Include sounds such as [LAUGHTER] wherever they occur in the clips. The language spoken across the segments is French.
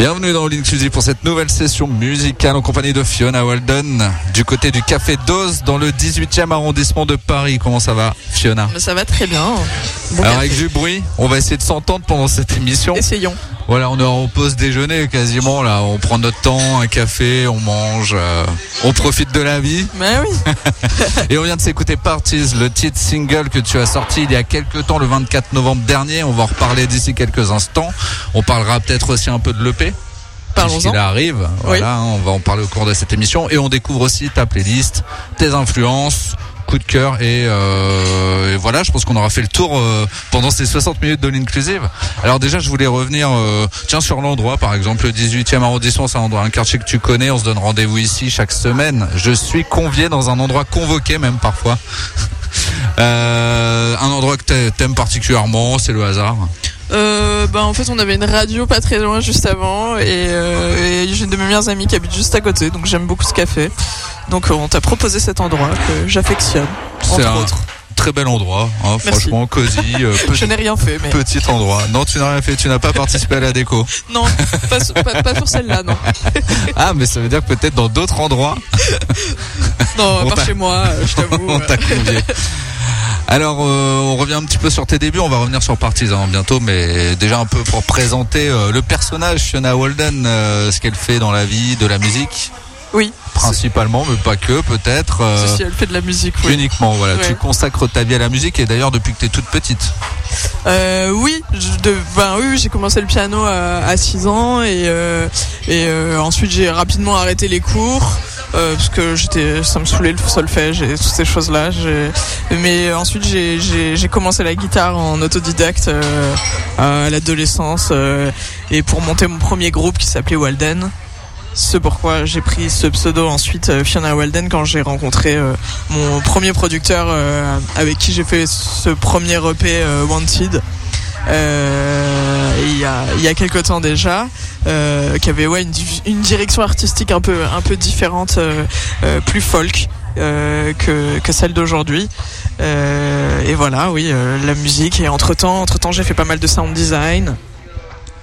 Bienvenue dans l'Inclusive pour cette nouvelle session musicale en compagnie de Fiona Walden du côté du Café Dose dans le 18e arrondissement de Paris. Comment ça va Fiona? Ça va très bien. Bon Alors café. avec du bruit, on va essayer de s'entendre pendant cette émission. Essayons. Voilà, on est en pause déjeuner quasiment là. On prend notre temps, un café, on mange, euh, on profite de la vie. Mais oui. [LAUGHS] Et on vient de s'écouter Parties, le titre single que tu as sorti il y a quelques temps, le 24 novembre dernier. On va en reparler d'ici quelques instants. On parlera peut-être aussi un peu de l'EP. Parlons-en. Arrive. Voilà, on va en parler au cours de cette émission. Et on découvre aussi ta playlist, tes influences, coup de cœur. Et, euh, et voilà, je pense qu'on aura fait le tour euh, pendant ces 60 minutes de l'inclusive. Alors déjà, je voulais revenir euh, tiens sur l'endroit, par exemple, le 18e arrondissement, c'est un endroit, un quartier que tu connais. On se donne rendez-vous ici chaque semaine. Je suis convié dans un endroit convoqué même parfois. [LAUGHS] Un endroit que t'a- t'aimes particulièrement, c'est le hasard. Euh, bah, en fait, on avait une radio pas très loin juste avant et, euh, et j'ai une de mes meilleures amies qui habite juste à côté, donc j'aime beaucoup ce café. Donc on t'a proposé cet endroit que j'affectionne, entre un autres. Très bel endroit, hein, franchement, cosy, euh, [LAUGHS] Je petit, n'ai rien fait, mais petit endroit. Non, tu n'as rien fait, tu n'as pas participé à la déco. [LAUGHS] non, pas, sur- pas, pas sur celle-là, non. [LAUGHS] Ah, mais ça veut dire que peut-être dans d'autres endroits, Non, On par chez moi, euh, je t'avoue. on t'a convié. Alors, euh, on revient un petit peu sur tes débuts. On va revenir sur Partisan bientôt, mais déjà un peu pour présenter euh, le personnage Fiona Walden, euh, ce qu'elle fait dans la vie, de la musique, Oui, principalement, mais pas que, peut-être. euh, si, elle fait de la musique, oui. Uniquement, voilà. Ouais. Tu consacres ta vie à la musique et d'ailleurs depuis que tu es toute petite. Euh, oui, je, de, ben oui, j'ai commencé le piano à, à 6 ans et, euh, et euh, ensuite j'ai rapidement arrêté les cours euh, parce que j'étais, ça me saoulait le solfège et toutes ces choses-là. Mais ensuite, j'ai- commencé la guitare en autodidacte euh, à l'adolescence euh, et pour monter mon premier groupe qui s'appelait Walden. C'est pourquoi j'ai pris ce pseudo ensuite euh, Fiona Walden quand j'ai rencontré euh, mon premier producteur euh, avec qui j'ai fait ce premier EP Wanted. Il y a il y a quelques temps déjà qui avait ouais une, di- une direction artistique un peu un peu différente plus folk que que celle d'aujourd'hui et voilà oui la musique et entre temps entre temps j'ai fait pas mal de sound design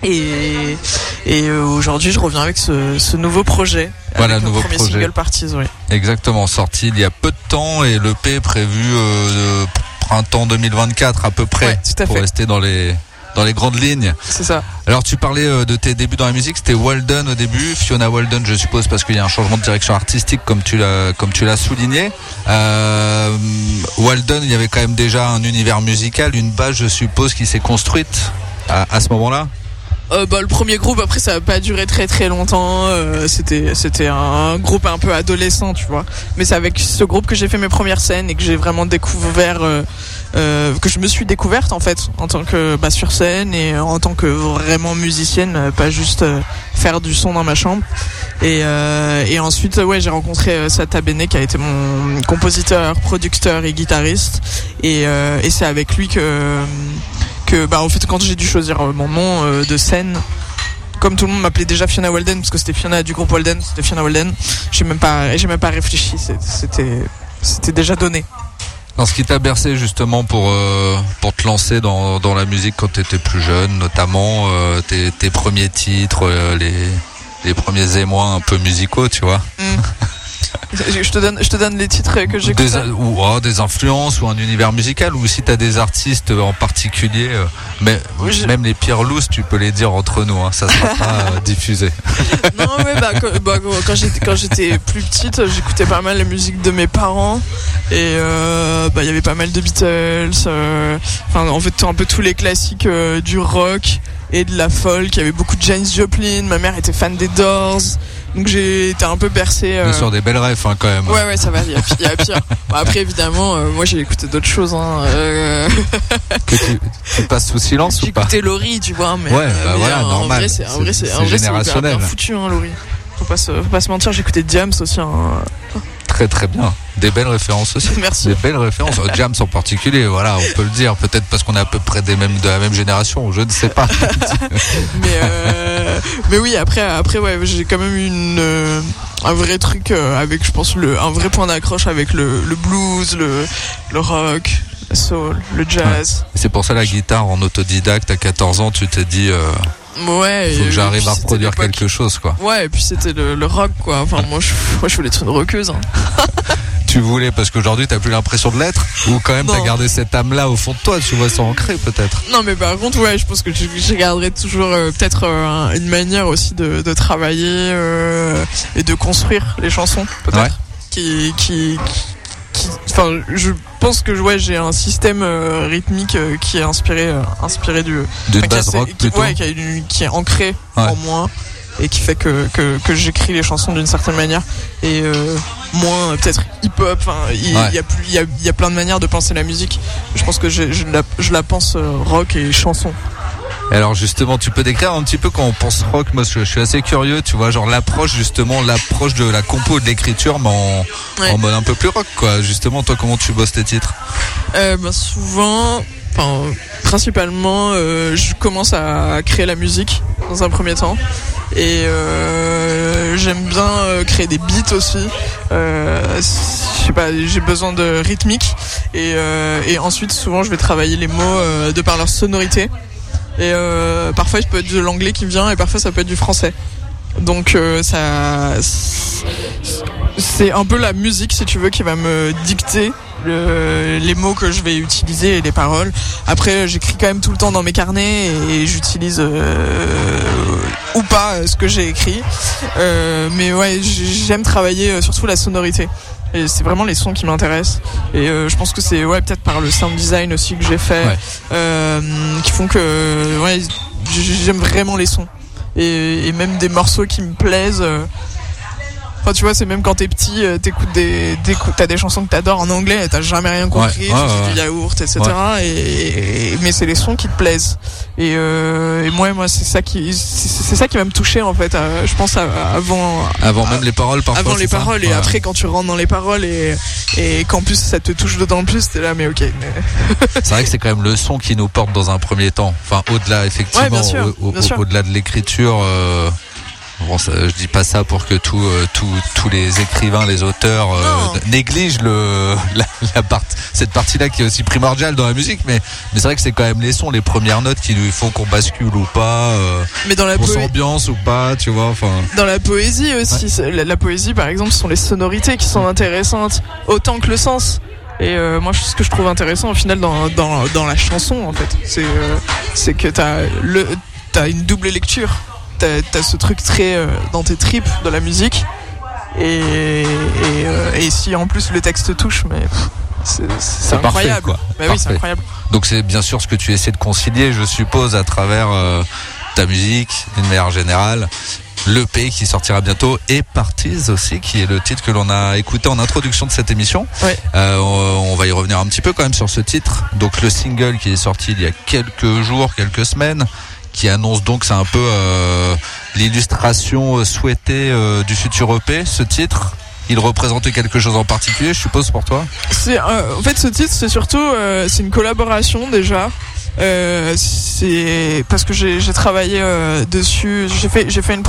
et et euh, aujourd'hui je reviens avec ce, ce nouveau projet Voilà, avec nouveau premier projet. single Parties oui Exactement, sorti il y a peu de temps et le P prévu euh, printemps 2024 à peu près Ouais, tout à pour fait. rester dans les dans les grandes lignes. c'est ça Alors tu parlais euh, de tes débuts dans la musique, c'était Walden au début, Fiona Walden je suppose parce qu'il y a un changement de direction artistique comme tu l'as comme tu l'as souligné. Euh, Walden, il y avait quand même déjà un univers musical, une base je suppose qui s'est construite à, à ce moment-là? Euh, bah, le premier groupe après ça a pas duré très très longtemps euh, c'était c'était un groupe un peu adolescent tu vois. Mais c'est avec ce groupe que j'ai fait mes premières scènes et que j'ai vraiment découvert euh, euh, que je me suis découverte en fait en tant que bah, sur scène et en tant que vraiment musicienne euh, pas juste euh, faire du son dans ma chambre. Et, euh, et ensuite euh, ouais j'ai rencontré euh, Sata Bene qui a été mon compositeur producteur et guitariste. Et, euh, et c'est avec lui que que bah en fait quand j'ai dû choisir euh, mon nom euh, de scène comme tout le monde m'appelait déjà Fiona Walden parce que c'était Fiona du groupe Walden c'était Fiona Walden j'ai même pas j'ai même pas réfléchi c'était c'était déjà donné Dans ce qui t'a bercé justement pour euh, pour te lancer dans, dans la musique quand tu étais plus jeune, notamment euh, tes, tes premiers titres, euh, les les premiers émois un peu musicaux, tu vois. je je te donne je te donne les titres que j'ai Des, ou oh, des influences ou un univers musical ou si t'as des artistes en particulier, euh, mais Oui, je- même les pires loose, tu peux les dire entre nous, hein, ça sera [LAUGHS] pas euh, diffusé. non ouais bah, quand, bah, quand j'étais quand j'étais plus petite j'écoutais pas mal la musique de mes parents. Et euh, bah il y avait pas mal de Beatles euh, enfin en fait un peu tous les classiques euh, du rock et de la folk. Il y avait beaucoup de James Joplin. Ma mère était fan des Doors donc j'ai été un peu bercé Bien sûr, des belles rêves hein, quand même. Ouais, ouais, ça va, il y a, il y a pire. [LAUGHS] Bon, après, évidemment, euh, moi j'ai écouté d'autres choses. Hein. Euh, Que tu, tu passes sous silence j'ai ou pas écouté Laurie, tu vois. Mais, Ouais, bah mais voilà, en normal. Vrai, c'est, en vrai, c'est, C'est en vrai, c'est générationnel. bien foutu, hein, Laurie. Faut pas, se, faut pas se mentir, j'ai écouté Diams aussi. Hein. Très très bien. Des belles références aussi. [LAUGHS] Merci. Des belles références. Euh, Jams en particulier, voilà, on peut le dire. Peut-être parce qu'on est à peu près des mêmes, de la même génération, je ne sais pas. [LAUGHS] Mais, euh, mais oui, après, après ouais, j'ai quand même une, euh, un vrai truc euh, avec, je pense, le, un vrai point d'accroche avec le, le blues, le, le rock, le soul, le jazz. C'est pour ça la guitare en autodidacte à 14 ans, tu t'es dit, euh, Ouais. faut que j'arrive à reproduire quelque chose, quoi. Ouais, et puis c'était le, le rock, quoi. Enfin, moi, je, moi, je voulais être une rockeuse. Hein. [LAUGHS] Tu voulais, parce qu'aujourd'hui, t'as plus l'impression de l'être, ou quand même t'as gardé cette âme-là au fond de toi, tu vois ça ancré peut-être. Non, mais par contre, ouais, je pense que je, garderai toujours euh, peut-être euh, un- une manière aussi de, de travailler euh, et de construire les chansons, peut-être. Ouais. Qui, qui, qui, enfin, je pense que ouais, j'ai un système euh, rythmique euh, qui est inspiré, euh, inspiré du, enfin, base rock qui- plutôt. ouais, qui, a une- qui est ancré Ouais. en moi et qui fait que, que, que j'écris les chansons d'une certaine manière et euh, moins euh, peut-être hip-hop. Il Ouais. il y a plus, il y a, il y a plein de manières de penser la musique. Je pense que je, je, la, je la pense euh, rock et chanson. Alors justement, tu peux décrire un petit peu quand on pense rock, moi je, suis assez curieux, tu vois, genre l'approche justement, l'approche de la compo, de l'écriture, mais en, Ouais. en mode un peu plus rock, quoi. Justement, toi, comment tu bosses tes titres Euh, ben, souvent, enfin, principalement, euh, je commence à créer la musique dans un premier temps. Et euh, j'aime bien euh, créer des beats aussi. Euh, je sais pas, j'ai besoin de rythmique. Et, euh, et ensuite, souvent, je vais travailler les mots euh, de par leur sonorité. Et euh, parfois, il peut être de l'anglais qui vient et parfois, ça peut être du français. Donc, euh, ça, c'est un peu la musique, si tu veux, qui va me dicter le- les mots que je vais utiliser et les paroles. Après, j'écris quand même tout le temps dans mes carnets et j'utilise euh, ou pas euh, ce que j'ai écrit. Euh, mais ouais, j'aime travailler euh, surtout la sonorité. Et c'est vraiment les sons qui m'intéressent. Et euh, je pense que c'est ouais peut-être par le sound design aussi que j'ai fait, Ouais. euh, qui font que ouais j'aime vraiment les sons. Et, et même des morceaux qui me plaisent. Enfin, tu vois, c'est même quand t'es petit, euh, t'écoutes des, t'écoutes- t'as des chansons que t'adores en anglais, et t'as jamais rien compris, Ouais, ouais, tu ouais. du yaourt, etc. Et, et- mais c'est les sons qui te plaisent. Et, euh, et moi, moi, c'est ça qui, c'est ça qui va me toucher en fait. euh, je pense à- avant, Avant même les paroles, parfois. avant les ça paroles et après quand tu rentres dans les paroles et, et qu'en plus ça te touche d'autant plus, t'es là, mais ok. mais- [LAUGHS] C'est vrai que c'est quand même le son qui nous porte dans un premier temps. Enfin, au-delà, effectivement, au- au- au-delà de l'écriture. euh, Bon, ça, je dis pas ça pour que tout, euh, tout- tous les écrivains, les auteurs euh, négligent le, la, la part- cette partie-là qui est aussi primordiale dans la musique, mais, mais c'est vrai que c'est quand même les sons, les premières notes qui nous font qu'on bascule ou pas, euh, Mais dans la s'ambiance ou pas, tu vois. Enfin, Dans la poésie aussi, la, la poésie par exemple, ce sont les sonorités qui sont intéressantes autant que le sens. Et euh, moi, ce que je trouve intéressant au final dans, dans, dans la chanson, en fait, c'est euh, c'est que t'as le t'as une double lecture. T'as as ce truc très euh, dans tes tripes de la musique. Et, et, euh, et si en plus le texte touche, mais c'est- parfait, incroyable. quoi. Bah oui, c'est incroyable. Donc c'est bien sûr ce que tu essaies de concilier, je suppose, à travers euh, ta musique, d'une manière générale. L'EP qui sortira bientôt et Parties aussi, qui est le titre que l'on a écouté en introduction de cette émission. Euh, on va y revenir un petit peu quand même sur ce titre. Donc le single qui est sorti il y a quelques jours, quelques semaines, qui annonce donc c'est un peu euh, l'illustration euh, souhaitée euh, du futur EP, ce titre. Il représentait quelque chose en particulier, je suppose, pour toi? En fait ce titre c'est surtout c'est une collaboration déjà. C'est parce que j'ai travaillé dessus. J'ai fait j'ai fait une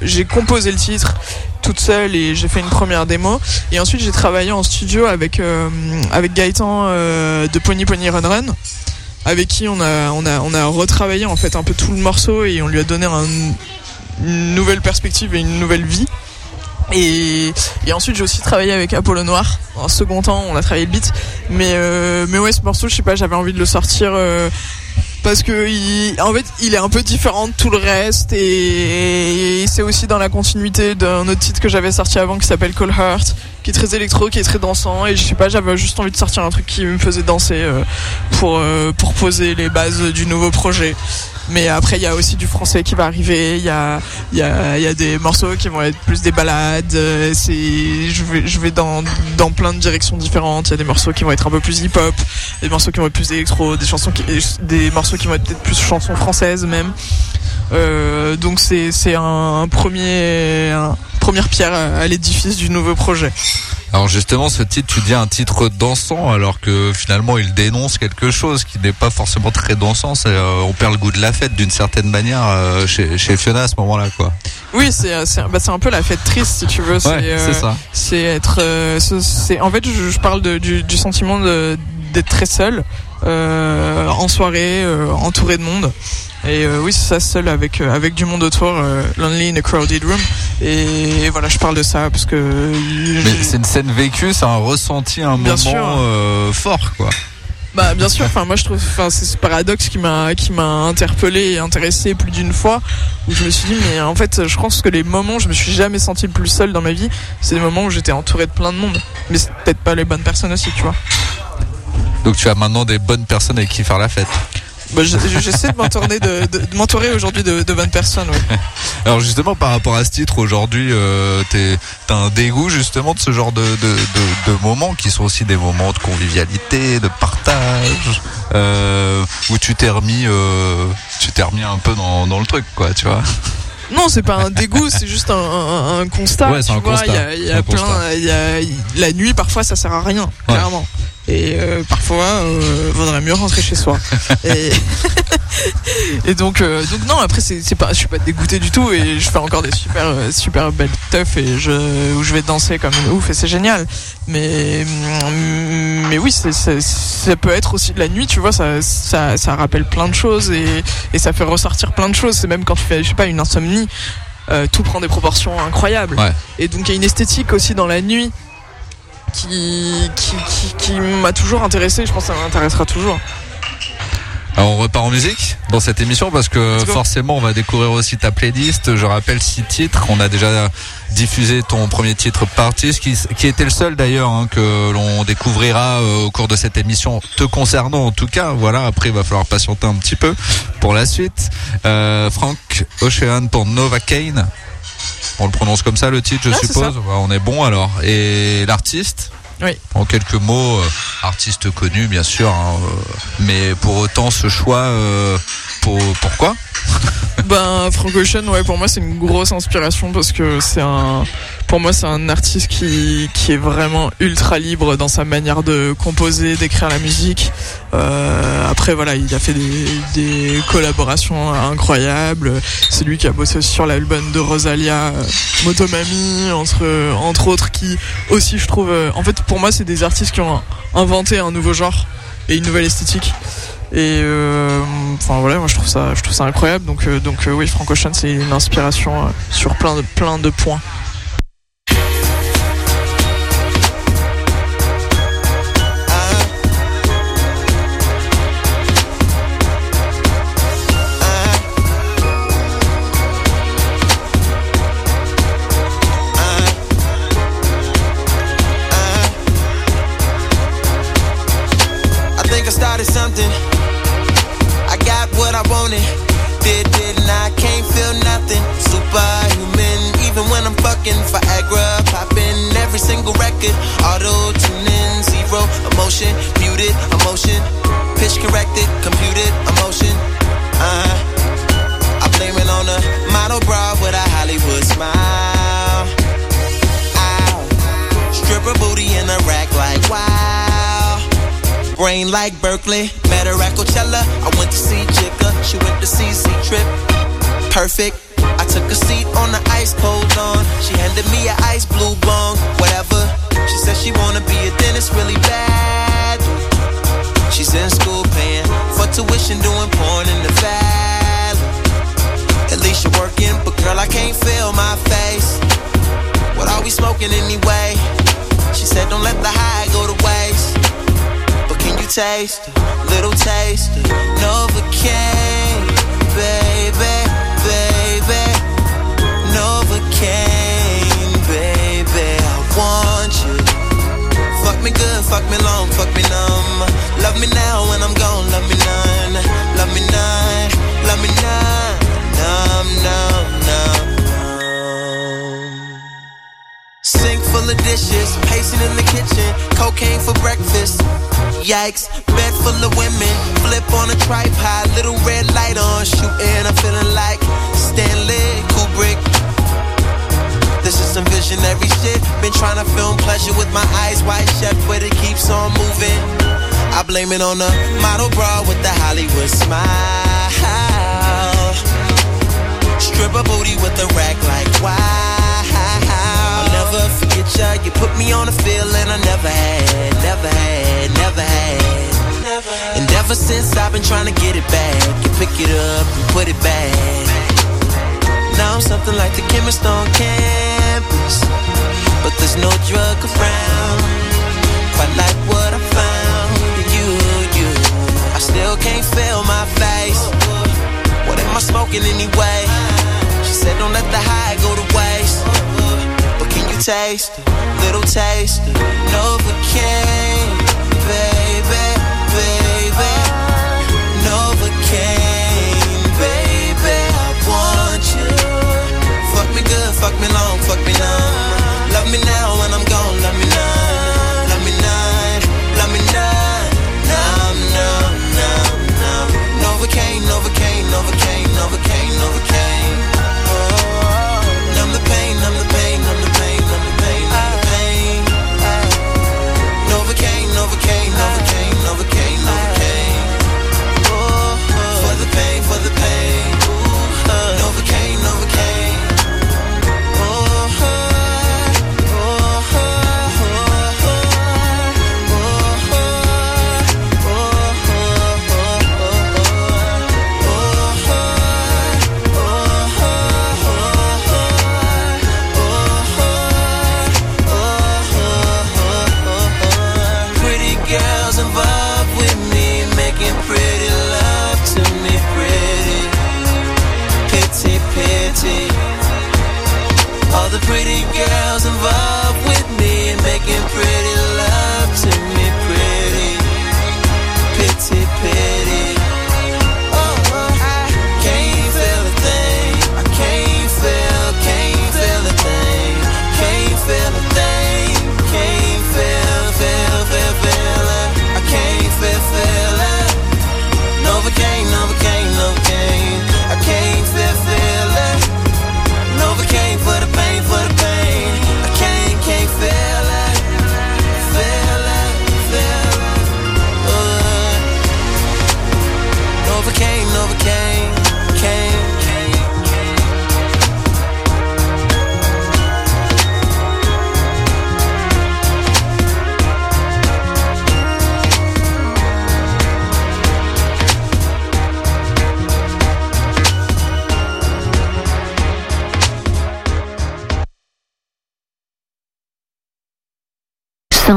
j'ai composé le titre toute seule et j'ai fait une première démo et ensuite j'ai travaillé en studio avec avec Gaëtan de Pony Pony Run Run avec qui on a on a on a retravaillé en fait un peu tout le morceau et on lui a donné un- une nouvelle perspective et une nouvelle vie. Et, et ensuite j'ai aussi travaillé avec Apollo Noir. En second temps, on a travaillé le beat. Mais euh, mais ouais, ce morceau, je sais pas, j'avais envie de le sortir euh, parce que il, en fait, il est un peu différent de tout le reste et, c'est aussi dans la continuité d'un autre titre que j'avais sorti avant qui s'appelle Call Heart, qui est très électro, qui est très dansant. Et je sais pas, j'avais juste envie de sortir un truc qui me faisait danser euh, pour euh, pour poser les bases du nouveau projet. Mais après, il y a aussi du français qui va arriver. Il y a, y, a, des morceaux qui vont être plus des balades. euh, C'est, je vais, je vais dans, dans plein de directions différentes. Il y a des morceaux qui vont être un peu plus hip-hop, des morceaux qui vont être plus électro, des chansons qui, des morceaux qui vont être peut-être plus chansons françaises même. Euh, donc c'est, c'est un premier, première pierre à l'édifice du nouveau projet. Alors justement, ce titre, tu dis un titre dansant, alors que finalement, il dénonce quelque chose qui n'est pas forcément très dansant. C'est, euh, on perd le goût de la fête d'une certaine manière euh, chez, chez Fiona à ce moment-là, quoi. Oui, c'est, c'est, bah, c'est un peu la fête triste si tu veux. c'est, Ouais, euh, c'est ça. c'est être euh, c'est en fait je, je parle de- du, du sentiment d'être très seul euh, en soirée euh, entouré de monde et euh, oui c'est ça seul avec euh, avec du monde autour euh, lonely in a crowded room et, voilà je parle de ça parce que c'est une scène vécue, c'est un ressenti, un Bien moment fort, quoi. bah bien sûr enfin moi je trouve enfin c'est ce paradoxe qui m'a qui m'a interpellé et intéressé plus d'une fois où je me suis dit mais en fait je pense que les moments où je me suis jamais senti le plus seul dans ma vie c'est des moments où j'étais entouré de plein de monde mais c'est peut-être pas les bonnes personnes aussi tu vois Donc tu as maintenant des bonnes personnes avec qui faire la fête. Bah, je- je- J'essaie de m'entourer de, de- de m'entourer aujourd'hui de, de bonnes personnes. ouais. [LAUGHS] Alors justement, par rapport à ce titre, aujourd'hui, euh, t'as un dégoût justement de ce genre de, moments qui sont aussi des moments de convivialité, de partage, euh, où tu t'es remis, euh, tu t'es remis un peu dans, dans le truc, quoi, tu vois. Non, c'est pas un dégoût, c'est juste un, un- un constat. Ouais, c'est tu un vois, constat. Il y a, il y a Un plein, constat. il y a, la nuit parfois ça sert à rien, Ouais. clairement. Et euh, parfois, euh, vaudrait mieux rentrer chez soi. [LAUGHS] et, [LAUGHS] et donc, euh, donc non, après c'est, c'est pas, je suis pas dégoûté du tout et je fais encore des super, euh, super belles teufs et je, où je vais danser comme une ouf et c'est génial. Mais, mm, mais oui, c'est, c'est- ça peut être aussi la nuit, tu vois, ça, ça, ça rappelle plein de choses et, et ça fait ressortir plein de choses. C'est même quand tu fais, je sais pas, une insomnie. euh, tout prend des proportions incroyables. Ouais. Et donc il y a une esthétique aussi dans la nuit qui, qui, qui, qui m'a toujours intéressé. Je pense que ça m'intéressera toujours. Alors on repart en musique dans cette émission parce que forcément on va découvrir aussi ta playlist. Je rappelle six titres. On a déjà diffusé ton premier titre Parties qui, qui était le seul d'ailleurs hein, que l'on découvrira euh, au cours de cette émission te concernant en tout cas. Voilà, après il va falloir patienter un petit peu pour la suite. Euh, Frank Ocean pour Nova Kane. On le prononce comme ça le titre, je Ah, suppose. On est bon alors. Et l'artiste Oui. En quelques mots, euh, artiste connu bien sûr, hein, euh, mais pour autant ce choix, euh, pour, pourquoi? Ben Frank Ocean, ouais, pour moi c'est une grosse inspiration parce que c'est un, pour moi c'est un artiste qui qui est vraiment ultra libre dans sa manière de composer, d'écrire la musique. Euh, après voilà, il a fait des, des collaborations incroyables. C'est lui qui a bossé sur l'album de Rosalia, euh, Motomami, entre entre autres, qui aussi je trouve, euh, en fait pour moi c'est des artistes qui ont inventé un nouveau genre et une nouvelle esthétique. Et euh, enfin voilà, moi je trouve ça, je trouve ça incroyable. Donc donc oui, Frank Ocean c'est une inspiration sur plein de plein de points. Record. Auto tuning, zero emotion. Muted emotion. Pitch corrected, computed emotion. Uh huh. I blame it on a model bra with a Hollywood smile. Ow. Stripper booty in a rack like wow. Brain like Berkeley, met her at Coachella. I went to see Jigga, she went to see Z Trip. Perfect. I took a seat on the ice cold lawn. She handed me an ice blue bong, whatever. She said she wanna be a dentist really bad. She's in school paying for tuition, doing porn in the valley. At least you're working, but girl, I can't feel my face. What are we smoking anyway? She said, don't let the high go to waste. But can you taste a little taste of Novocaine, baby, baby, Novocaine, me good, fuck me long, fuck me numb. Love me now when I'm gone, love me none, love me none, love me none, numb, numb, numb, numb. Sink full of dishes, pacing in the kitchen, cocaine for breakfast. Yikes, bed full of women, flip on a tripod, little red light on, shooting. I'm feeling like Stanley Kubrick. This is some visionary shit. Been trying to film pleasure with my eyes wide shut, but it keeps on moving. I blame it on the model bra with the Hollywood smile. Stripper booty with the rack like wow. I'll never forget ya. You put me on a feeling I never had, never had, never had. And ever since I've been trying to get it back, you pick it up and put it back. Now I'm something like the chemist on campus, but there's no drug around. Quite like what I found in you, you. I still can't feel my face. What am I smoking anyway? She said, don't let the high go to waste. But can you taste a little taste of Novocaine, fuck me long, fuck me numb. Love me now when I'm gone,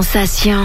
Sensation.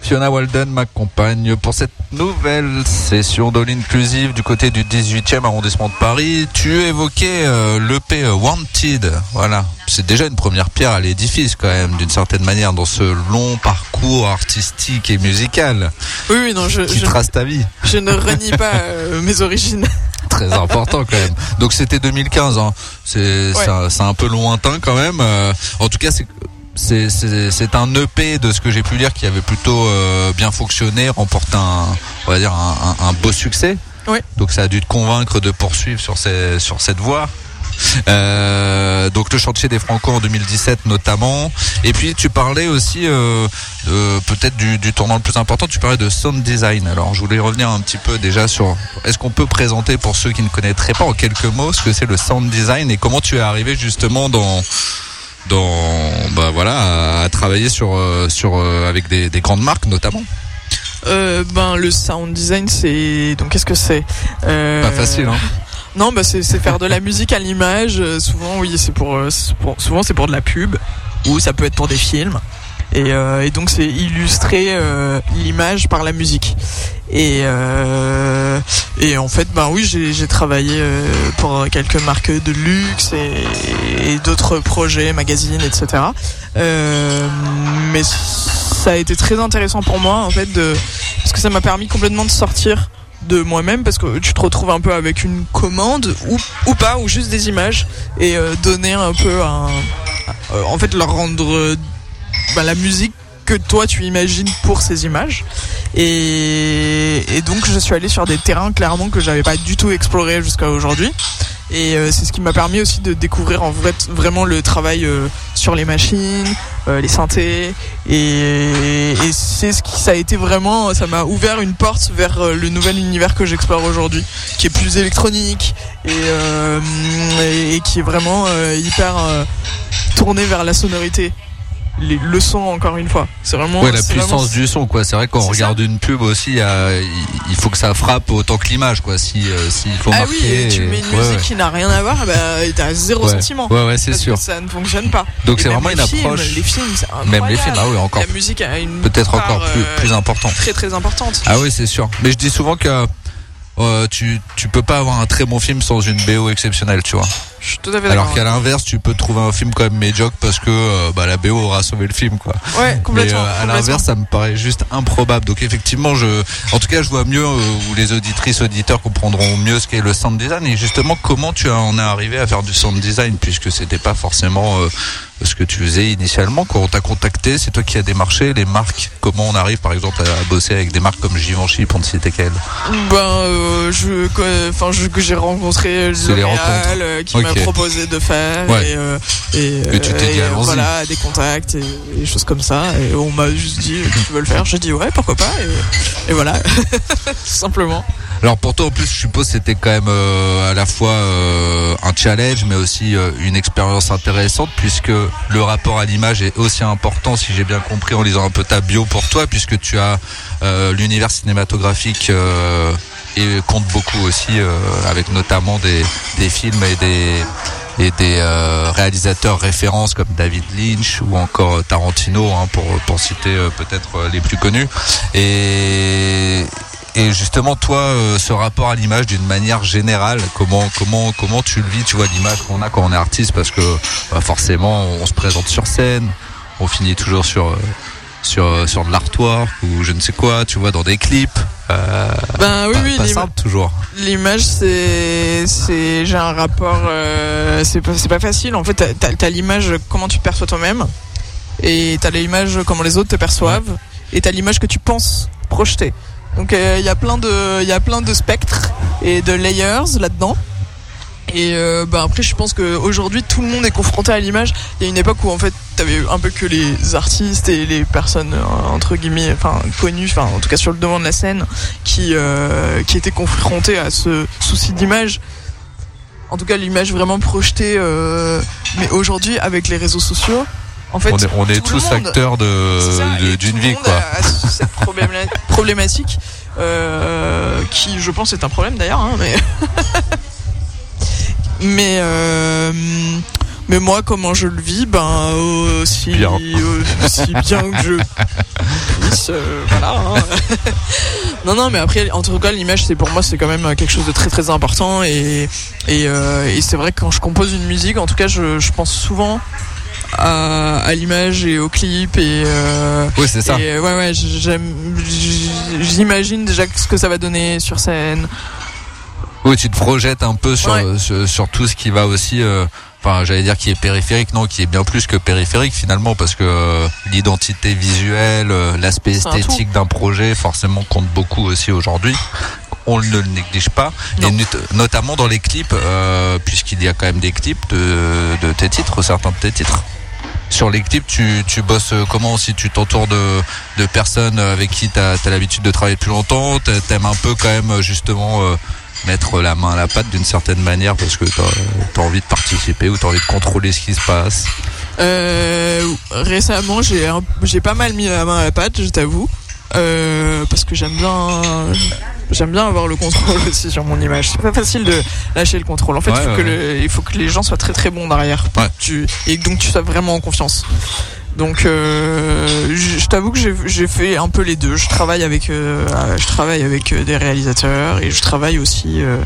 Fiona Walden m'accompagne pour cette nouvelle session d'All Inclusive du côté du 18e arrondissement de Paris. Tu évoquais euh, l'EP Wanted. Voilà. C'est déjà une première pierre à l'édifice quand même, d'une certaine manière, dans ce long parcours artistique et musical Oui, oui, non, je, qui je, trace ta vie. je ne renie pas [LAUGHS] euh, mes origines. Très important quand même. Donc c'était 2015. Hein. C'est Ouais. c'est un- c'est un peu lointain quand même. Euh, en tout cas, c'est c'est- un EP de ce que j'ai pu lire qui avait plutôt euh, bien fonctionné, remporté un, on va dire un, un- un beau succès. Ouais. Donc ça a dû te convaincre de poursuivre sur, ces, sur cette voie. Euh, donc le chantier des Franco en 2017 notamment. Et puis tu parlais aussi euh, de- peut-être du, du tournant le plus important. Tu parlais de sound design. Alors je voulais revenir un petit peu déjà sur. Est-ce qu'on peut présenter pour ceux qui ne connaîtraient pas en quelques mots ce que c'est le sound design et comment tu es arrivé justement dans dans bah voilà à, à travailler sur euh, sur euh, avec des, des grandes marques notamment. Euh, ben, le sound design, c'est. Donc, qu'est-ce que c'est? Euh, Pas facile hein. [LAUGHS] Non, bah c'est c'est faire de la musique à l'image. Euh, souvent, oui, c'est pour, c'est pour- souvent c'est pour de la pub ou ça peut être pour des films. Et, euh, et donc c'est illustrer euh, l'image par la musique. Et euh, et en fait, ben oui, j'ai travaillé pour quelques marques de luxe et, d'autres projets, magazines, etc. Mais ça a été très intéressant pour moi en fait parce que ça m'a permis complètement de sortir de moi-même parce que tu te retrouves un peu avec une commande ou, pas ou juste des images et donner un peu un en fait leur rendre bah, la musique que toi tu imagines pour ces images. Et, donc je suis allé sur des terrains clairement que j'avais pas du tout exploré jusqu'à aujourd'hui. Et euh, c'est ce qui m'a permis aussi de découvrir en vrai vraiment le travail euh, sur les machines euh, les synthés. Et, c'est ce qui ça a été vraiment ça m'a ouvert une porte vers le nouvel univers que j'explore aujourd'hui qui est plus électronique et, qui est vraiment hyper tourné vers la sonorité les, le son encore une fois c'est vraiment Ouais, la puissance vraiment- du son, quoi. C'est vrai, quand on C'est regarde une pub aussi, a- il faut que ça frappe autant que l'image, quoi. Si, euh, s'il faut ah marquer. oui et tu et- mets une ouais, musique ouais. qui n'a rien à voir bah t'as zéro sentiment Ouais, ouais, c'est sûr. ça ne fonctionne pas Donc c'est vraiment une films, approche. les films Même les films, ah oui, encore la musique a une Peut-être encore plus, euh, plus important. très très importante Ah oui, c'est sûr. Mais je dis souvent que euh, tu, tu peux pas avoir un très bon film sans une BO exceptionnelle, tu vois. je suis tout à fait d'accord Alors qu'à l'inverse, tu peux trouver un film quand même médiocre parce que euh, bah, la BO aura sauvé le film, quoi. ouais Mais complètement, euh, à l'inverse, ça me paraît juste improbable. Donc effectivement, je, en tout cas, je vois mieux euh, ou les auditrices auditeurs comprendront mieux ce qu'est le sound design et justement comment tu en es arrivé à faire du sound design puisque c'était pas forcément euh, ce que tu faisais initialement quand on t'a contacté. C'est toi qui as démarché les marques. Comment on arrive, par exemple, à bosser avec des marques comme Givenchy pour ne citer qu'elle. Ben, euh, je, que- enfin, je, que j'ai rencontré les L'Oréal euh, qui Ok. m'a proposé de faire Ouais. et, euh, et, Et tu t'es dit, euh, allons-y. voilà, des contacts et, et des choses comme ça. Et on m'a juste dit, tu veux le faire? J'ai dit ouais, pourquoi pas. Et, et voilà, [LAUGHS] tout simplement. Alors pour toi en plus je suppose c'était quand même euh, à la fois euh, un challenge mais aussi euh, une expérience intéressante puisque le rapport à l'image est aussi important si j'ai bien compris en lisant un peu ta bio pour toi puisque tu as euh, l'univers cinématographique euh, et compte beaucoup aussi euh, avec notamment des, des films et des et des euh, réalisateurs références comme David Lynch ou encore Tarantino hein, pour pour citer euh, peut-être les plus connus. Et et justement, toi, euh, ce rapport à l'image d'une manière générale, comment comment comment tu le vis Tu vois l'image qu'on a quand on est artiste, parce que bah, forcément, on se présente sur scène, on finit toujours sur euh, sur euh, sur de l'artwork ou je ne sais quoi, tu vois, dans des clips. Euh, Ben oui, pas, oui, pas l'ima- simple toujours. l'image c'est c'est j'ai un rapport euh, c'est pas c'est pas facile. En fait, t'as- l'image comment tu te perçois toi-même et t'as l'image comment les autres te perçoivent et t'as l'image que tu penses projeter. Donc euh, il y a plein de il y a plein de spectres et de layers là-dedans. Et euh, bah après je pense qu'aujourd'hui tout le monde est confronté à l'image. Il y a une époque où en fait t'avais un peu que les artistes et les personnes euh, entre guillemets enfin connues, enfin en tout cas sur le devant de la scène qui qui étaient confrontés à ce souci d'image. En tout cas l'image vraiment projetée. mais aujourd'hui avec les réseaux sociaux, en fait on est, on est tous monde- acteurs de d'une vie, quoi. a- a cette probléma- [LAUGHS] problématique euh, qui, je pense, est un problème d'ailleurs. hein, mais [LAUGHS] mais euh, Mais moi, comment je le vis, ben aussi Bien. euh, aussi bien que je puisse, euh, voilà. hein. [LAUGHS] non, non, mais après, en tout cas, l'image, c'est pour moi, c'est quand même quelque chose de très très important et et, et c'est vrai que quand je compose une musique, en tout cas, je, je pense souvent à, à l'image et au clip et euh, Oui, c'est ça. et ouais, ouais, j'imagine déjà ce que ça va donner sur scène. Oui, tu te projettes un peu sur, Ouais. sur, sur tout ce qui va aussi. euh, Enfin, j'allais dire qui est périphérique, non, qui est bien plus que périphérique finalement, parce que euh, l'identité visuelle, l'aspect esthétique d'un projet, forcément, compte beaucoup aussi aujourd'hui. On ne le néglige pas, Non. et not- notamment dans les clips, euh, puisqu'il y a quand même des clips de, de tes titres, certains de tes titres. Sur clips, tu, tu bosses euh, comment aussi Tu t'entoures de, de personnes avec qui tu as, l'habitude de travailler depuis longtemps? T'a- T'aimes un peu quand même euh, justement euh, mettre la main à la pâte d'une certaine manière parce que t'as as envie de participer ou t'as envie de contrôler ce qui se passe? Euh, récemment, j'ai pas mal mis la main à la pâte, je t'avoue, parce que j'aime bien j'aime bien avoir le contrôle [LAUGHS] aussi sur mon image. C'est pas facile de lâcher le contrôle. En fait, Ouais, il, faut ouais, que le- il faut que les gens soient très très bons derrière, tu, et donc tu sois vraiment en confiance. Donc, euh, je t'avoue que j'ai- fait un peu les deux. Je travaille avec, euh, je travaille avec euh, des réalisateurs et je travaille aussi. euh,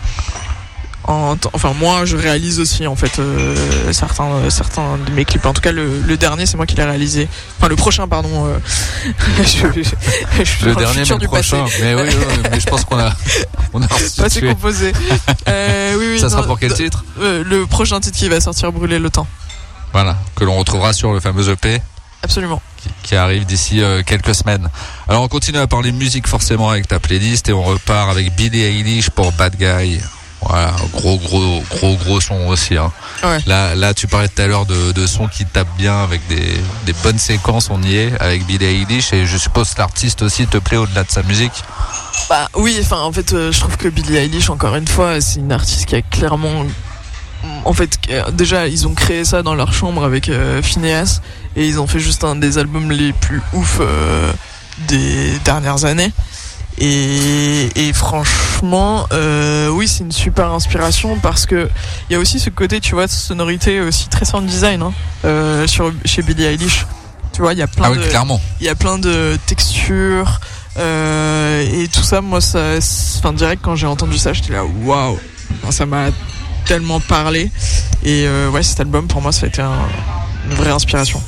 en enfin moi je réalise aussi en fait euh, certains euh, certains de mes clips en tout cas le, le dernier c'est moi qui l'ai réalisé enfin le prochain pardon euh, [LAUGHS] je, je- je Le dernier, mais le passé. prochain. Mais oui, oui, oui, mais je pense qu'on a, [LAUGHS] on a Passé restitué. composé euh, oui, oui, Ça sera pour quel titre le prochain titre qui va sortir brûler le temps Voilà, que l'on retrouvera sur le fameux EP absolument qui, qui arrive d'ici quelques semaines. Alors on continue à parler musique forcément avec ta playlist et on repart avec Billie Eilish pour Bad Guy. Voilà, gros gros gros gros son aussi. Hein. Ouais. Là là tu parlais tout à l'heure de, de sons qui tapent bien avec des, des bonnes séquences, on y est avec Billie Eilish et je suppose que l'artiste aussi te plaît au-delà de sa musique. Bah oui, enfin en fait, euh, je trouve que Billie Eilish, encore une fois, c'est une artiste qui a clairement, en fait, euh, déjà ils ont créé ça dans leur chambre avec euh, Phineas et ils ont fait juste un des albums les plus ouf euh, des dernières années. Et, et franchement, euh, oui, c'est une super inspiration parce que il y a aussi ce côté, tu vois, de sonorité aussi très sound design hein, euh, sur chez Billie Eilish. Tu vois, il y a plein Ah oui, de il y a plein de textures euh, et tout ça moi ça enfin direct quand j'ai entendu ça j'étais là waouh. Enfin, ça m'a tellement parlé. Et ouais cet album pour moi ça a été un- une vraie inspiration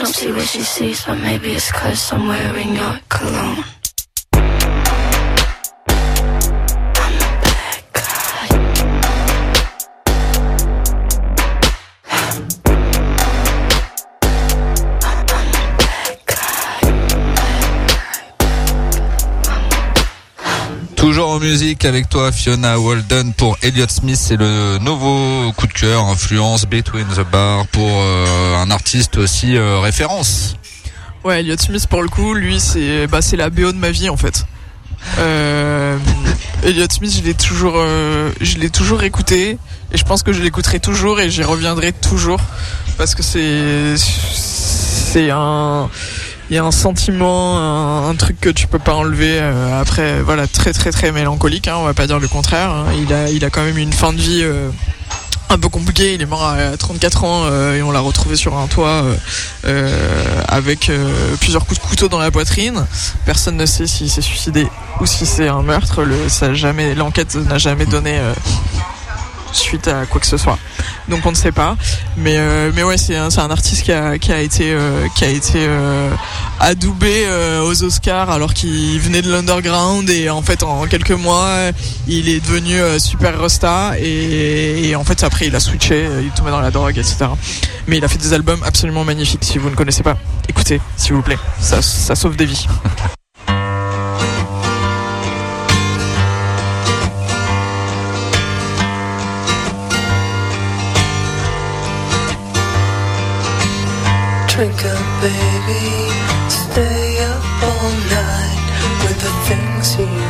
don't see what she sees, but maybe it's cause I'm wearing your cologne. Musique avec toi Fiona Walden pour Elliott Smith, c'est le nouveau coup de cœur, influence Between the Bar pour euh, un artiste aussi euh, référence. Ouais, Elliot Smith pour le coup, lui c'est bah c'est la BO de ma vie en fait. Euh, Elliot Smith, je l'ai toujours euh, je l'ai toujours écouté et je pense que je l'écouterai toujours et j'y reviendrai toujours parce que c'est c'est un il y a un sentiment, un, truc que tu peux pas enlever. euh, après, voilà, très très très mélancolique. Hein, on va pas dire le contraire. hein. Il a il a quand même une fin de vie. euh, un peu compliqué, il est mort à 34 ans euh, et on l'a retrouvé sur un toit avec plusieurs coups de couteau dans la poitrine. Personne ne sait s'il s'est suicidé ou si c'est un meurtre. Ça jamais, l'enquête n'a jamais donné suite à quoi que ce soit. Donc on ne sait pas. Mais euh, mais ouais, c'est un, un artiste qui a qui a été euh, qui a été euh, adoubé euh, aux Oscars alors qu'il venait de l'underground et en fait en quelques mois il est devenu euh, super rosta et, et en fait après il a switché, euh, il est tombé dans la drogue, etc. Mais il a fait des albums absolument magnifiques. Si vous ne connaissez pas, écoutez, s'il vous plaît. Ça, ça sauve des vies. Drink up, baby. Stay up all night with the things you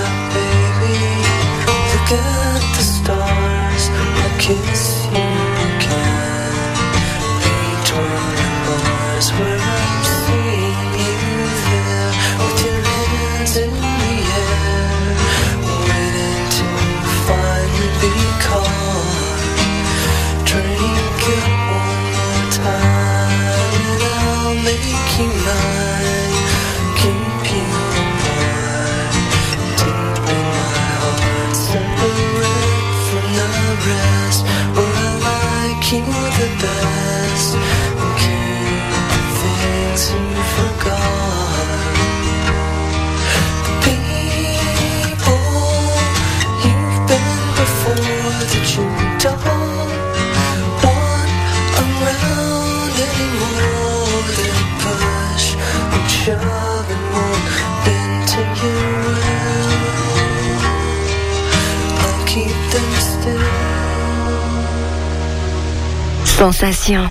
Sensation.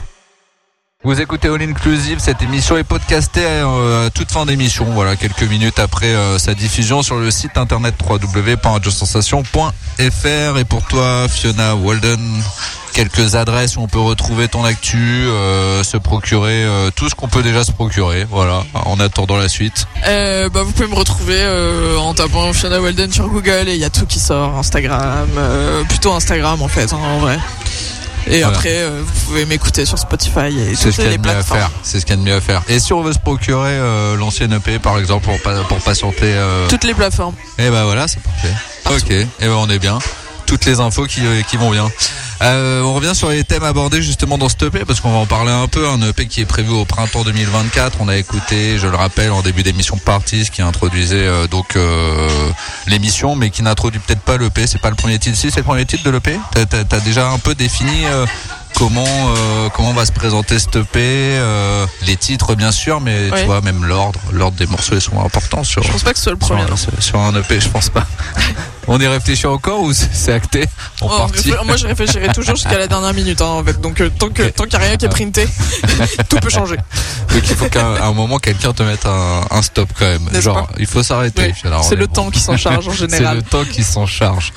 Vous écoutez All Inclusive, cette émission est podcastée euh, à toute fin d'émission, voilà, quelques minutes après euh, sa diffusion sur le site internet www.radiosensation.fr et pour toi Fiona Walden, quelques adresses où on peut retrouver ton actu, euh, se procurer euh, tout ce qu'on peut déjà se procurer, voilà, en attendant la suite. Euh, bah, vous pouvez me retrouver euh, en tapant Fiona Weldon sur Google et il y a tout qui sort, Instagram, euh, plutôt Instagram en fait, hein, en vrai. Et Voilà. après, euh, vous pouvez m'écouter sur Spotify et C'est toutes ce qu'il y a les de mieux à plateformes. faire. C'est ce qu'il y a de mieux à faire. Et si on veut se procurer euh, l'ancienne EP par exemple pour, pa- pour patienter euh, Toutes les plateformes. Et ben voilà, c'est parfait. Partout. Ok, et ben on est bien. Toutes les infos qui, qui vont bien. Euh, on revient sur les thèmes abordés justement dans ce EP parce qu'on va en parler un peu. Un EP qui est prévu au printemps 2024. On a écouté, je le rappelle, en début d'émission Parties qui introduisait euh, donc euh, l'émission, mais qui n'introduit peut-être pas l'EP. C'est pas le premier titre. Si c'est le premier titre de l'EP. T'as, t'as déjà un peu défini. euh, Comment euh, comment va se présenter cet EP, euh, les titres bien sûr, mais Ouais. tu vois même l'ordre, l'ordre des morceaux ils sont importants sur Je pense pas que ce soit le premier. sur- sur un EP, je pense pas. [LAUGHS] On y réfléchit encore ou c'est acté? On Oh, moi je réfléchirai toujours jusqu'à la dernière minute hein, en fait. Donc euh, tant que tant qu'il n'y a rien qui est printé, [LAUGHS] tout peut changer. Donc il faut qu'à un moment quelqu'un te mette un, un stop quand même. Genre il faut s'arrêter. Oui, c'est est le bon. temps qui s'en charge en [LAUGHS] C'est général. le temps qui s'en charge.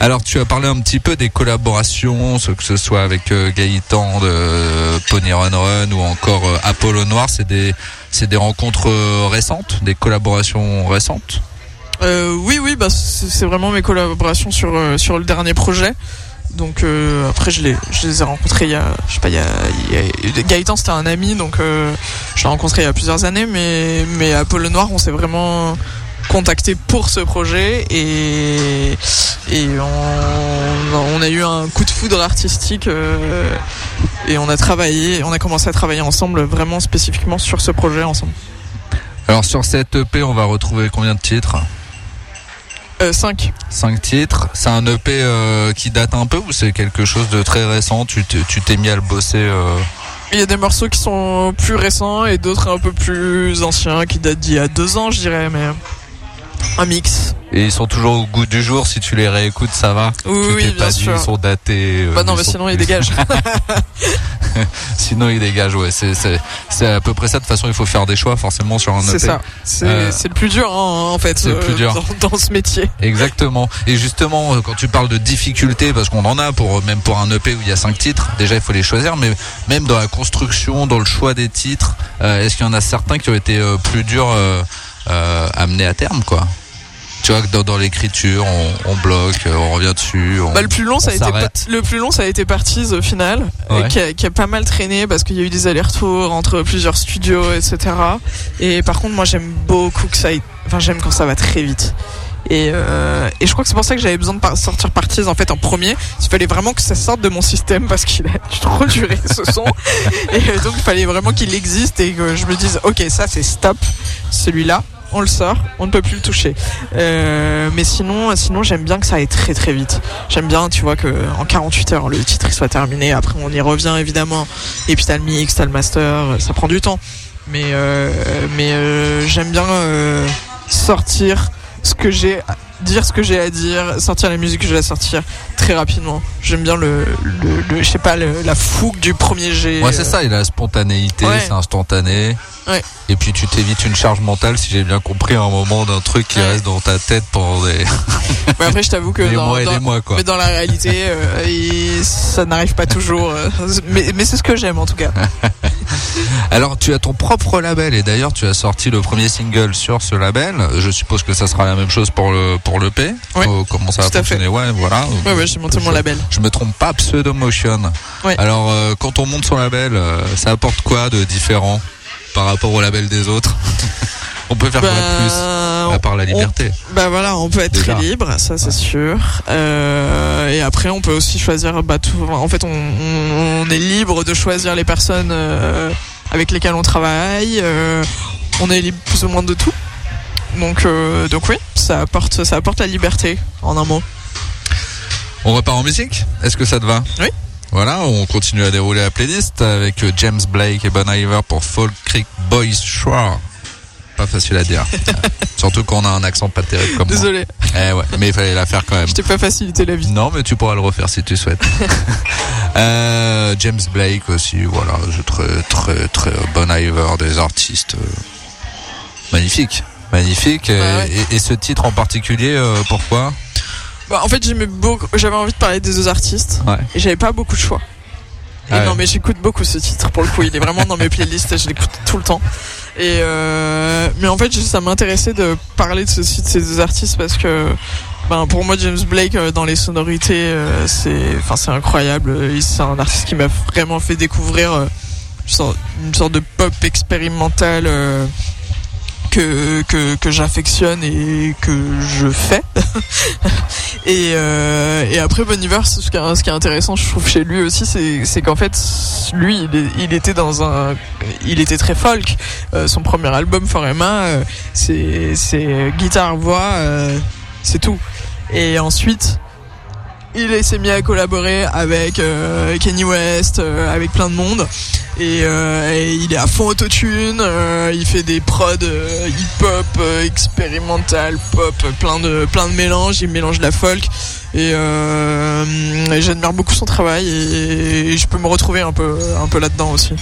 Alors tu as parlé un petit peu des collaborations, ce que ce soit avec euh, Gaëtan de euh, Pony Run Run ou encore Apollo Noir, c'est des c'est des rencontres récentes, des collaborations récentes? Euh, oui, oui, bah, c'est c'est vraiment mes collaborations sur, euh, sur le dernier projet. Donc euh, après, je les, je ai rencontrés il y a, je sais pas, il y a, Gaëtan c'était un ami, donc euh, je l'ai rencontré il y a plusieurs années, mais, mais Apollo Noir, on s'est vraiment contacté pour ce projet et, et on, on a eu un coup de foudre artistique euh, et on a travaillé, on a commencé à travailler ensemble vraiment spécifiquement sur ce projet ensemble. Alors sur cette EP, on va retrouver combien de titres? 5 Cinq. Titres. C'est un EP euh, qui date un peu ou c'est quelque chose de très récent? Tu t'es tu t'es mis à le bosser euh, Il y a des morceaux qui sont plus récents et d'autres un peu plus anciens qui datent d'il y a deux ans, je dirais, mais un mix. et ils sont toujours au goût du jour. Si tu les réécoutes, ça va. Oui, oui, bien pas dit, sûr. ils sont datés. euh, Bah non, ils mais sont sinon il plus- dégage. [LAUGHS] Sinon, ils dégagent. Ouais, c'est c'est c'est à peu près ça. De toute façon, il faut faire des choix forcément sur un EP. C'est ça. C'est Euh, c'est le plus dur, hein, en fait, c'est le plus dur. Dans, dans ce métier. Exactement. Et justement, euh, quand tu parles de difficultés, parce qu'on en a pour même pour un EP où il y a cinq titres, déjà il faut les choisir, mais même dans la construction, dans le choix des titres, euh, est-ce qu'il y en a certains qui ont été euh, plus durs euh, euh, à terme, quoi Tu vois que dans, dans l'écriture, on, on bloque, euh, on revient dessus. On... Bah, le plus long, ça a été le plus long, ça a été Parties au final, Ouais. qui, a, qui a pas mal traîné parce qu'il y a eu des allers-retours entre plusieurs studios, etc. Et par contre, moi, j'aime beaucoup que ça, aille- enfin, j'aime quand ça va très vite. Et, euh, et je crois que c'est pour ça que j'avais besoin de sortir Parties en fait en premier. Il fallait vraiment que ça sorte de mon système parce qu'il a trop durer ce son. [LAUGHS] et euh, donc il fallait vraiment qu'il existe et que je me dise ok ça c'est stop, celui-là on le sort, on ne peut plus le toucher. Euh, mais sinon, sinon j'aime bien que ça aille très très vite. J'aime bien, tu vois, que en 48 heures le titre soit terminé. Après on y revient évidemment. Et puis t'as le mix, t'as le master, ça prend du temps. Mais euh, mais euh, j'aime bien sortir ce que j'ai, dire ce que j'ai à dire, sortir la musique que j'ai à sortir très rapidement. J'aime bien le, le, le- je sais pas, le- la fougue du premier jet. Ouais, c'est ça, il a la spontanéité, Ouais. c'est instantané. Ouais. Et puis tu t'évites une charge mentale, si j'ai bien compris, à un moment d'un truc qui Ouais. reste dans ta tête pendant des, [LAUGHS] Ouais, après je t'avoue que des dans, mois et dans- des mois, quoi. Mais dans la réalité, euh, il- ça n'arrive pas toujours. euh, mais mais c'est ce que j'aime en tout cas. [LAUGHS] Alors, tu as ton propre label et d'ailleurs, tu as sorti le premier single sur ce label. Je suppose que ça sera la même chose pour le pour le P. Ouais. Euh, comment ça va fonctionner Ouais, voilà. Ouais, ouais, j'ai monté mon label. Je me trompe pas, Pseudomotion. Ouais. Alors, euh, quand on monte son label, euh, ça apporte quoi de différent par rapport au label des autres [LAUGHS] On peut faire quoi de Bah, plus À part la liberté. Bah voilà, on peut être Déjà. très libre, ça c'est sûr. Euh, et après, on peut aussi choisir. Bah, tout, en fait, on, on- on est libre de choisir les personnes avec lesquelles on travaille. on est libre plus ou moins de tout. Donc, donc oui, ça apporte, ça apporte la liberté, en un mot. On repart en musique? Est-ce que ça te va? Oui. Voilà, on continue à dérouler la playlist avec euh, James Blake et Bon Iver pour Fall Creek Boys Shore. Pas facile à dire. [LAUGHS] Surtout quand on a un accent pas terrible comme Désolé, moi. Eh ouais, mais il fallait la faire quand même. je t'ai pas facilité la vie. Non, mais tu pourras le refaire si tu souhaites. [LAUGHS] Euh, James Blake aussi, voilà, je très très très Bon Iver, des artistes euh, magnifiques, magnifiques. Et, ouais. et- et ce titre en particulier, euh, pourquoi? Bah, en fait, j'aimais beaucoup, j'avais envie de parler des deux artistes Ouais. et j'avais pas beaucoup de choix. Et Ah ouais. non, mais j'écoute beaucoup ce titre pour le coup. Il est vraiment dans mes playlists. Je l'écoute tout le temps. Et euh, mais en fait, ça m'intéressait de parler de ceci de ces deux artistes parce que, ben, pour moi, James Blake euh, dans les sonorités, euh, c'est, enfin, c'est incroyable. C'est un artiste qui m'a vraiment fait découvrir une sorte- de pop expérimentale. Que que, que j'affectionne et que je fais. [LAUGHS] et, euh, et après Bon ce qui, est, ce qui est intéressant, je trouve chez lui aussi, c'est c'est qu'en fait, lui, il, était dans un, il était très folk. Euh, son premier album Forema, euh, c'est c'est guitare voix, euh, c'est tout. Et ensuite, il s'est mis à collaborer avec euh, Kenny West, euh, avec plein de monde. Et, euh, il est à fond autotune, euh, il fait des prods euh, hip-hop, expérimental, pop, plein de, plein de mélanges, il mélange la folk. Et, et j'admire beaucoup son travail et, et je peux me retrouver un peu, un peu là-dedans aussi.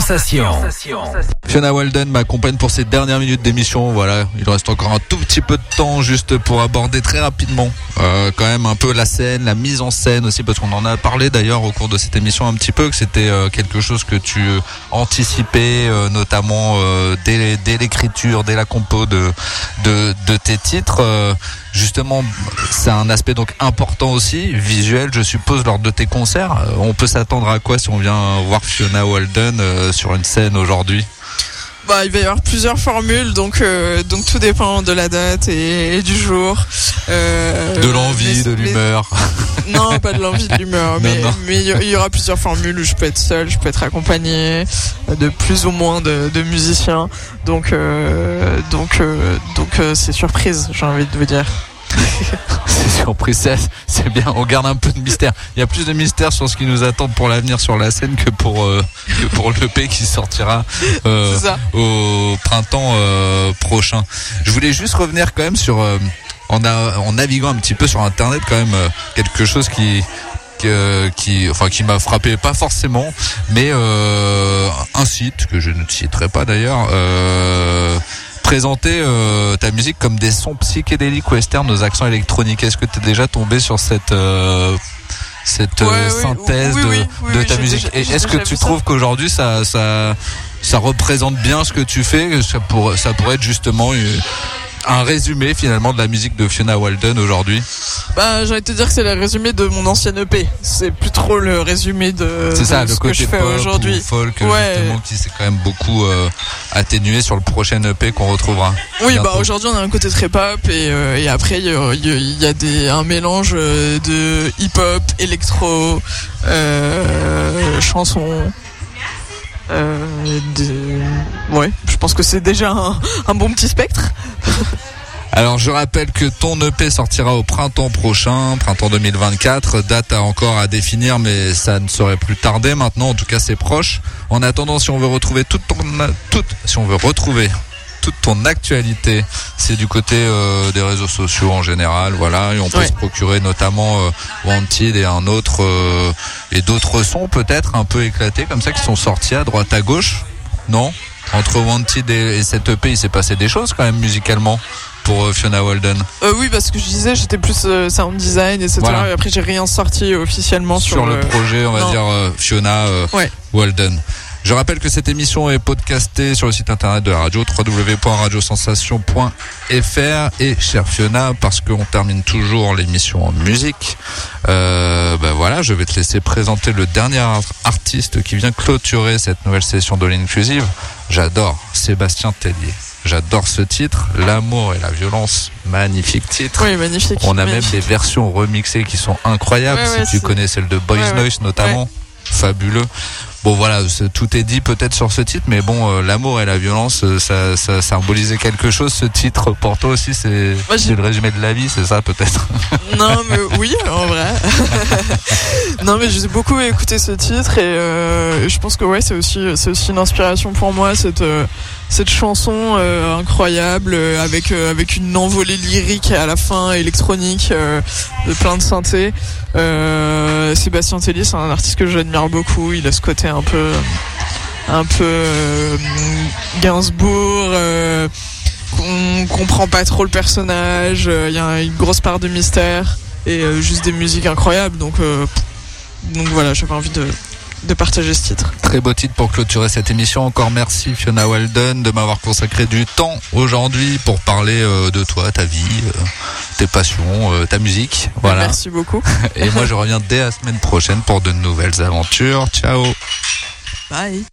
Sensation. Fiona Walden m'accompagne pour ces dernières minutes d'émission. Voilà, il reste encore un tout petit peu de temps juste pour aborder très rapidement quand même un peu la scène, la mise en scène aussi, parce qu'on en a parlé d'ailleurs au cours de cette émission un petit peu, que c'était euh, quelque chose que tu anticipais, euh, notamment euh, dès, dès l'écriture, dès la compo de, de, de tes titres. Euh, justement, c'est un aspect donc important aussi, visuel, je suppose, lors de tes concerts. Euh, On peut s'attendre à quoi si on vient voir Fiona Walden euh, sur une scène aujourd'hui? Bah, il va y avoir plusieurs formules, donc euh, donc tout dépend de la date et, et du jour. Euh, De l'envie, de l'humeur. Non, pas de l'envie, de l'humeur, mais y- il y aura plusieurs formules où je peux être seul, je peux être accompagné euh, de plus ou moins de, de musiciens. Donc euh, donc euh, donc euh, c'est surprise, j'ai envie de vous dire. C'est surpris, c'est bien. On garde un peu de mystère. Il y a plus de mystère sur ce qui nous attend pour l'avenir sur la scène que pour euh, que pour l'EP qui sortira euh, au printemps euh, prochain. Je voulais juste revenir quand même sur euh, en, a- en naviguant un petit peu sur internet quand même euh, quelque chose qui que- qui enfin qui m'a frappé pas forcément mais euh, un site que je ne citerai pas d'ailleurs euh, présentait euh, ta musique comme des sons psychédéliques western aux accents électroniques. Est-ce que tu es déjà tombé sur cette euh, cette Ouais, euh, synthèse oui, de, oui, oui, de oui, ta musique? déjà- Et est-ce que tu trouves qu'aujourd'hui ça ça ça représente bien ce que tu fais? Que ça pourrait ça pourrait être justement une- un résumé finalement de la musique de Fiona Walden aujourd'hui Bah, j'ai envie de te dire que c'est le résumé de mon ancienne EP. C'est plus trop le résumé de, C'est ça, de le ce que je côté fais aujourd'hui. ou folk Ouais. justement qui s'est quand même beaucoup euh, atténué sur le prochain EP qu'on retrouvera. Oui, bientôt. bah aujourd'hui on a un côté très pop et, euh, et après il y a, il y a- il y a des, un mélange euh, de hip-hop, électro, euh, chansons. Euh, de- Ouais, je pense que c'est déjà un, bon petit spectre. [LAUGHS] Alors je rappelle que ton EP sortira au printemps prochain, printemps 2024, date encore à définir mais ça ne saurait plus tarder maintenant, en tout cas c'est proche. En attendant si on veut retrouver toute ton toute si on veut retrouver toute ton actualité, c'est du côté euh, des réseaux sociaux en général, voilà, et on peut Ouais. se procurer notamment euh, Wanted et un autre euh, et d'autres sons peut-être un peu éclatés comme ça qui sont sortis à droite à gauche. Non? Entre Wanted et, et cette EP, il s'est passé des choses quand même musicalement pour Fiona Walden. Euh, oui, parce que je disais j'étais plus euh, sound design, etc. Voilà. Et après j'ai rien sorti officiellement sur, sur le le- projet, on va non. dire euh, Fiona Ouais. Walden. Je rappelle que cette émission est podcastée sur le site internet de la radio www.radiosensation.fr et chère Fiona, parce qu'on termine toujours l'émission en musique, euh, ben voilà, je vais te laisser présenter le dernier art- artiste qui vient clôturer cette nouvelle session de l'Inclusive. J'adore Sébastien Tellier. J'adore ce titre, L'amour et la violence, magnifique titre. Oui, magnifique. On a même des versions remixées qui sont incroyables. Ouais, ouais, si tu connais celle de Boys Ouais, ouais. Noise notamment, fabuleux. Bon voilà, tout est dit peut-être sur ce titre, mais bon, euh, l'amour et la violence, euh, ça, ça symbolisait quelque chose. Ce titre pour toi aussi, c'est le résumé de la vie, c'est ça peut-être? [LAUGHS] Non, mais oui, en vrai. [LAUGHS] non, mais j'ai beaucoup écouté ce titre et euh, je pense que ouais, c'est aussi, c'est aussi une inspiration pour moi cette euh, cette chanson euh, incroyable euh, avec euh, avec une envolée lyrique à la fin électronique de plein de synthé. Sébastien Tellier, c'est un artiste que j'admire beaucoup. Il a ce côté un peu un peu Gainsbourg. on comprend pas trop le personnage, il y a une grosse part de mystère et juste des musiques incroyables. Donc, donc voilà, j'avais envie de, de partager ce titre. Très beau titre pour clôturer cette émission. Encore merci Fiona Walden de m'avoir consacré du temps aujourd'hui pour parler euh, de toi, ta vie, euh, tes passions, euh, ta musique. Voilà. Merci beaucoup. Et moi je reviens dès la semaine prochaine pour de nouvelles aventures. Ciao. Bye.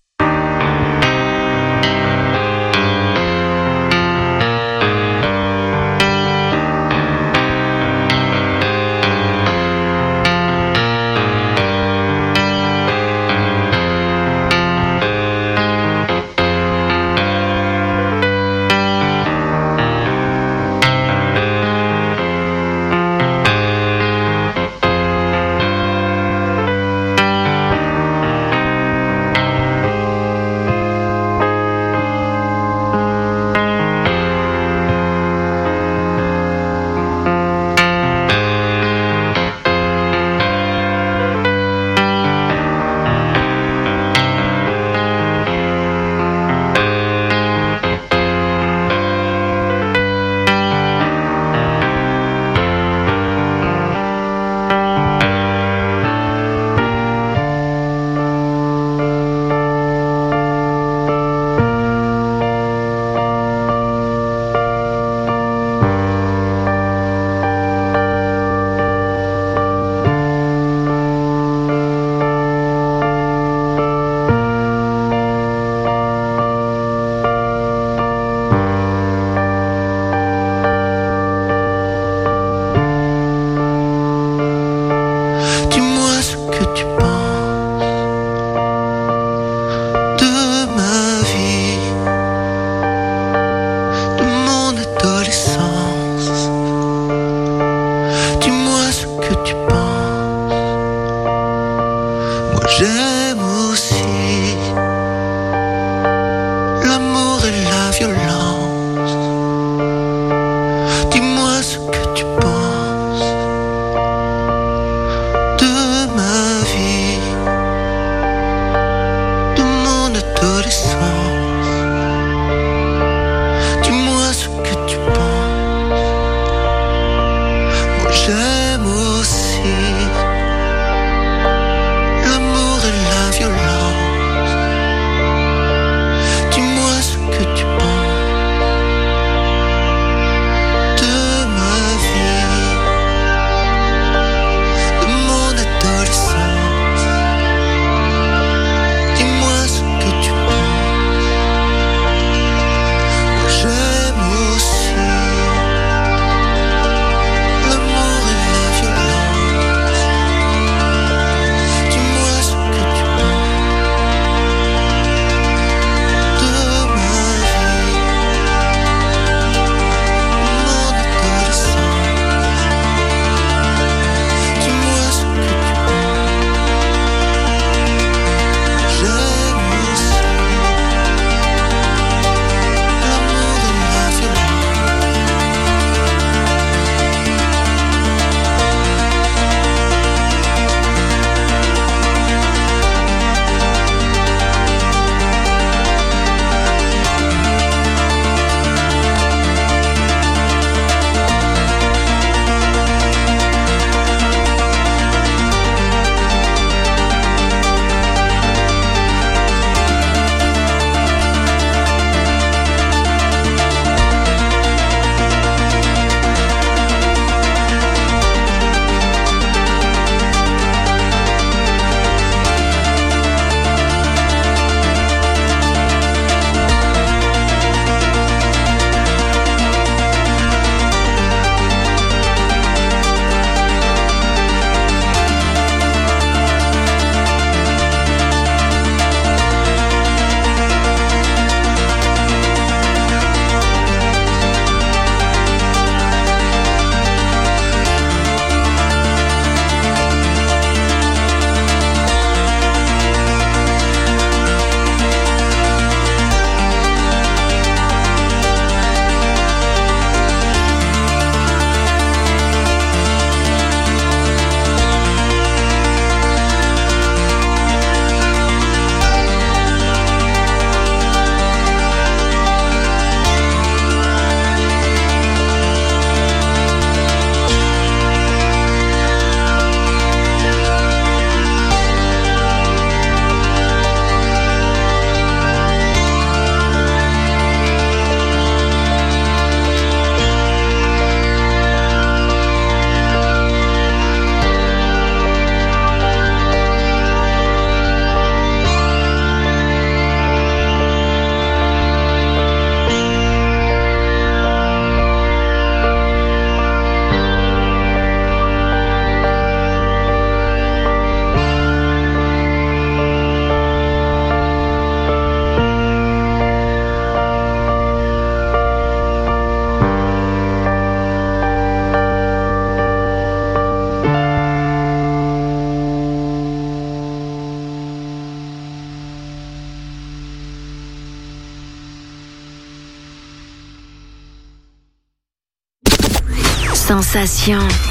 Patient.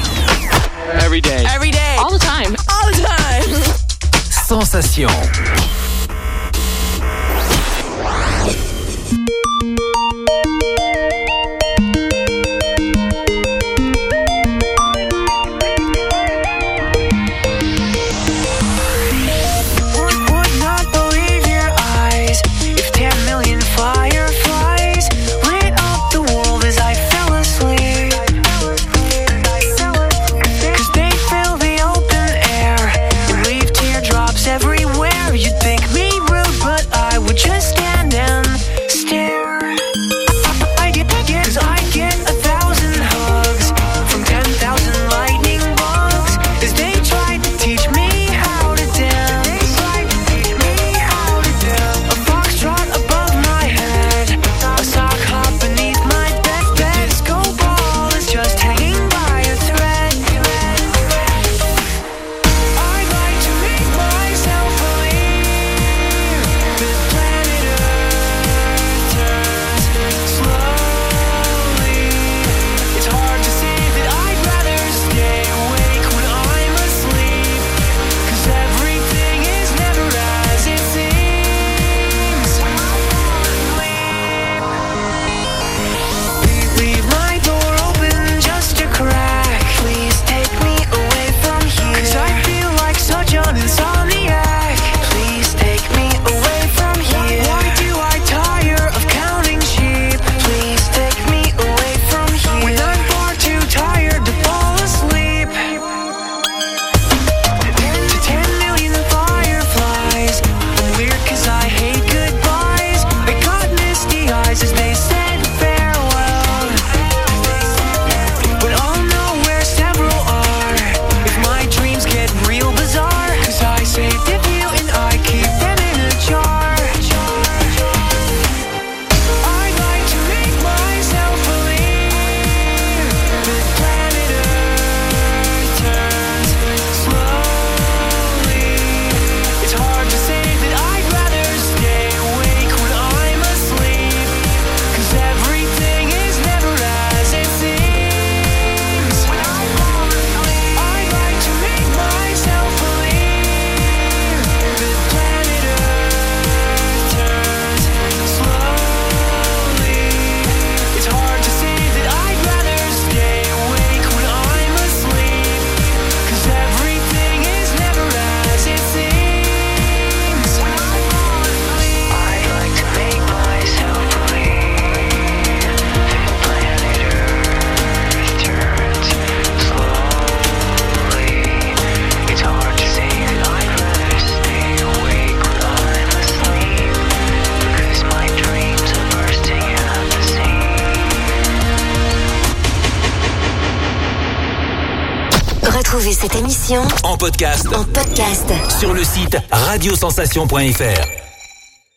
En podcast. En podcast. Sur le site radiosensation.fr.